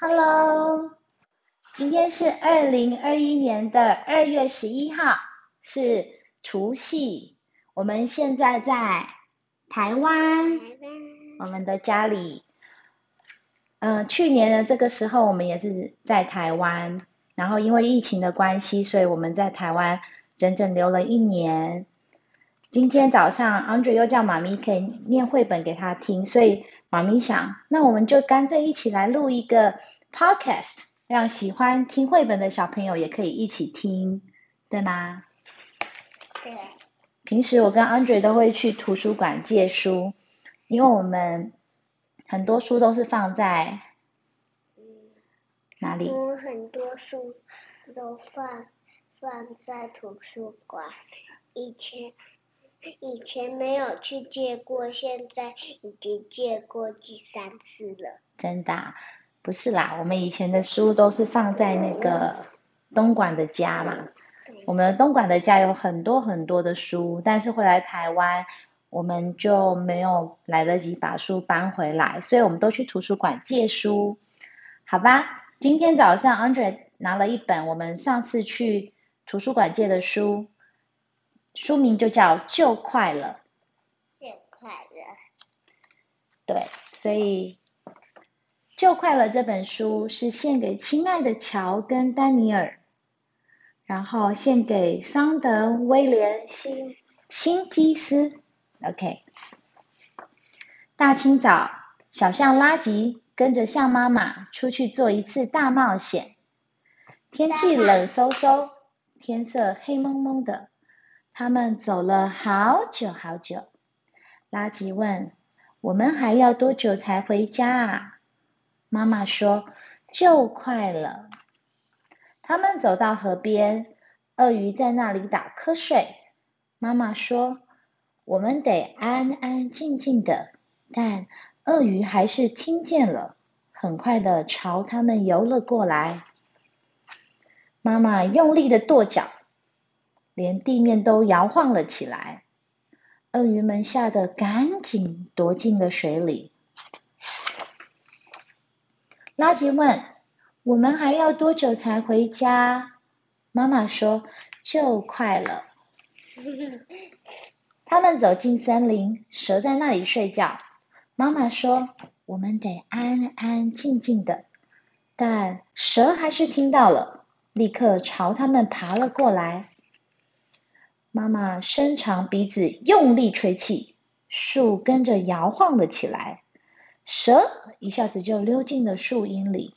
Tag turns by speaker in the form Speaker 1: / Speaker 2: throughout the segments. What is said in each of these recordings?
Speaker 1: Hello，今天是二零二一年的二月十一号，是除夕。我们现在在台湾，我们的家里。嗯，去年的这个时候，我们也是在台湾，然后因为疫情的关系，所以我们在台湾整整留了一年。今天早上，Andre 又叫妈咪可以念绘本给他听，所以妈咪想，那我们就干脆一起来录一个 podcast，让喜欢听绘本的小朋友也可以一起听，对吗？
Speaker 2: 对。
Speaker 1: 平时我跟 Andre 都会去图书馆借书，因为我们。很多书都是放在哪里？
Speaker 2: 我很多书都放放在图书馆。以前以前没有去借过，现在已经借过第三次了。
Speaker 1: 真的？不是啦，我们以前的书都是放在那个东莞的家嘛。我们的东莞的家有很多很多的书，但是回来台湾。我们就没有来得及把书搬回来，所以我们都去图书馆借书，好吧？今天早上 Andre 拿了一本我们上次去图书馆借的书，书名就叫《就快了》。
Speaker 2: 就快了。
Speaker 1: 对，所以《就快乐》这本书是献给亲爱的乔跟丹尼尔，然后献给桑德、威廉、辛辛基斯。OK，大清早，小象拉吉跟着象妈妈出去做一次大冒险。天气冷飕飕，天色黑蒙蒙的，他们走了好久好久。拉吉问：“我们还要多久才回家啊？”妈妈说：“就快了。”他们走到河边，鳄鱼在那里打瞌睡。妈妈说。我们得安安静静的，但鳄鱼还是听见了，很快的朝他们游了过来。妈妈用力的跺脚，连地面都摇晃了起来。鳄鱼们吓得赶紧躲进了水里。拉吉问：“我们还要多久才回家？”妈妈说：“就快了。”他们走进森林，蛇在那里睡觉。妈妈说：“我们得安安静静的。”但蛇还是听到了，立刻朝他们爬了过来。妈妈伸长鼻子，用力吹气，树跟着摇晃了起来。蛇一下子就溜进了树荫里。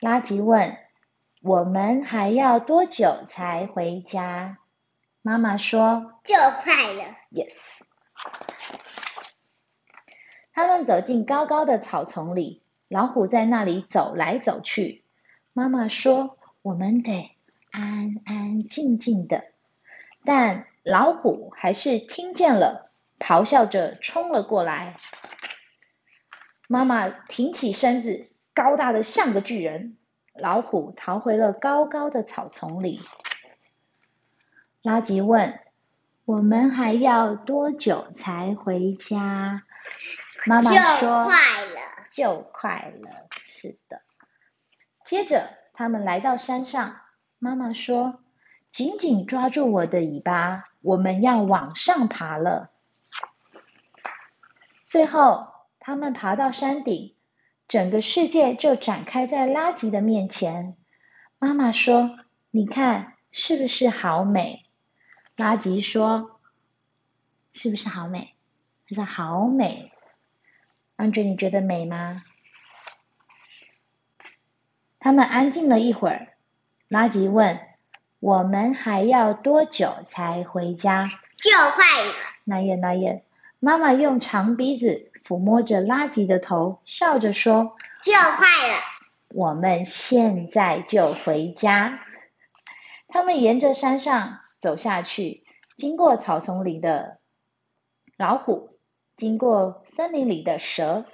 Speaker 1: 拉吉问：“我们还要多久才回家？”妈妈说：“
Speaker 2: 就快了。”
Speaker 1: Yes。他们走进高高的草丛里，老虎在那里走来走去。妈妈说：“我们得安安静静的。”但老虎还是听见了，咆哮着冲了过来。妈妈挺起身子，高大的像个巨人。老虎逃回了高高的草丛里。拉吉问：“我们还要多久才回家？”妈妈说：“
Speaker 2: 快了，
Speaker 1: 就快了。”是的。接着，他们来到山上。妈妈说：“紧紧抓住我的尾巴，我们要往上爬了。”最后，他们爬到山顶，整个世界就展开在拉吉的面前。妈妈说：“你看，是不是好美？”拉吉说：“是不是好美？”他说：“好美。”安哲，你觉得美吗？他们安静了一会儿。拉吉问：“我们还要多久才回家？”
Speaker 2: 就快了。
Speaker 1: 那也那也。妈妈用长鼻子抚摸着拉吉的头，笑着说：“
Speaker 2: 就快了。”
Speaker 1: 我们现在就回家。他们沿着山上。走下去，经过草丛里的老虎，经过森林里的蛇，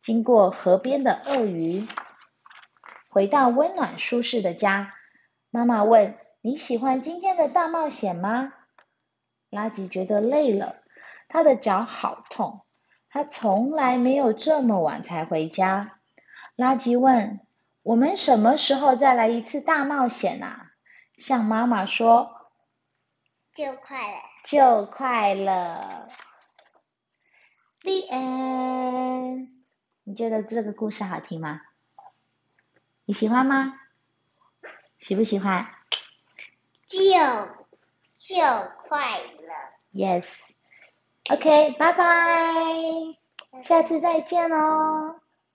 Speaker 1: 经过河边的鳄鱼，回到温暖舒适的家。妈妈问：“你喜欢今天的大冒险吗？”拉吉觉得累了，他的脚好痛，他从来没有这么晚才回家。拉吉问：“我们什么时候再来一次大冒险啊？”向妈妈说：“
Speaker 2: 就快了。”
Speaker 1: 就快了。The end。你觉得这个故事好听吗？你喜欢吗？喜不喜欢？
Speaker 2: 就就快了。
Speaker 1: Yes。OK，拜拜。下次再见哦。